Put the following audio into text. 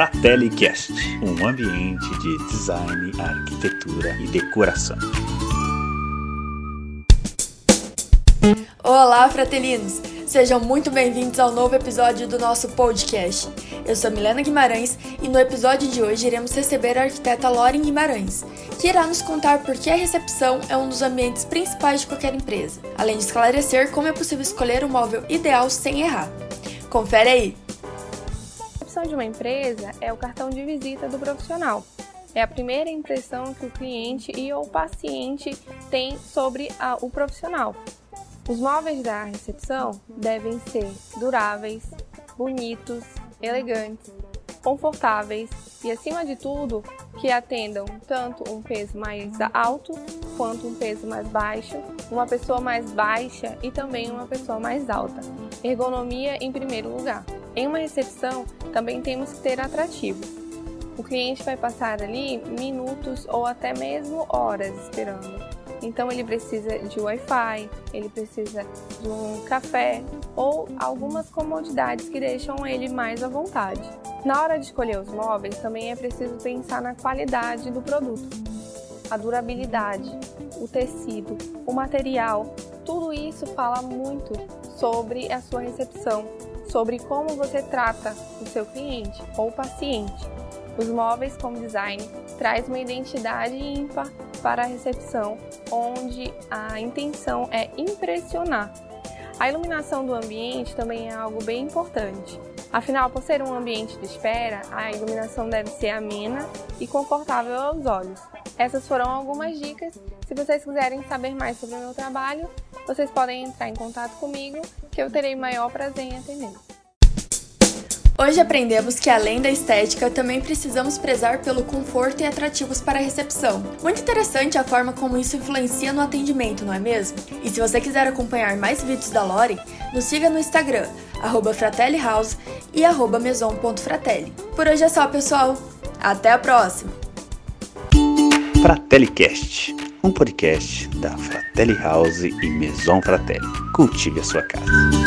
FratelliCast, um ambiente de design, arquitetura e decoração. Olá, fratelinos! Sejam muito bem-vindos ao novo episódio do nosso podcast. Eu sou Milena Guimarães e no episódio de hoje iremos receber a arquiteta Lauren Guimarães, que irá nos contar por que a recepção é um dos ambientes principais de qualquer empresa, além de esclarecer como é possível escolher o móvel ideal sem errar. Confere aí! Recepção de uma empresa é o cartão de visita do profissional. É a primeira impressão que o cliente e o paciente tem sobre a, o profissional. Os móveis da recepção devem ser duráveis, bonitos, elegantes, confortáveis e, acima de tudo, que atendam tanto um peso mais alto quanto um peso mais baixo, uma pessoa mais baixa e também uma pessoa mais alta. Ergonomia em primeiro lugar. Em uma recepção, também temos que ter atrativo. O cliente vai passar ali minutos ou até mesmo horas esperando então ele precisa de Wi-Fi, ele precisa de um café ou algumas comodidades que deixam ele mais à vontade. Na hora de escolher os móveis, também é preciso pensar na qualidade do produto, a durabilidade, o tecido, o material. Tudo isso fala muito sobre a sua recepção, sobre como você trata o seu cliente ou paciente. Os móveis como design traz uma identidade ímpar para a recepção, onde a intenção é impressionar. A iluminação do ambiente também é algo bem importante. Afinal, por ser um ambiente de espera, a iluminação deve ser amena e confortável aos olhos. Essas foram algumas dicas. Se vocês quiserem saber mais sobre o meu trabalho, vocês podem entrar em contato comigo, que eu terei maior prazer em atendê-los. Hoje aprendemos que além da estética, também precisamos prezar pelo conforto e atrativos para a recepção. Muito interessante a forma como isso influencia no atendimento, não é mesmo? E se você quiser acompanhar mais vídeos da Lore, nos siga no Instagram, @fratellihouse e maison.fratelli. Por hoje é só, pessoal. Até a próxima! FratelliCast, um podcast da Fratelli House e Maison Fratelli. Cultive a sua casa.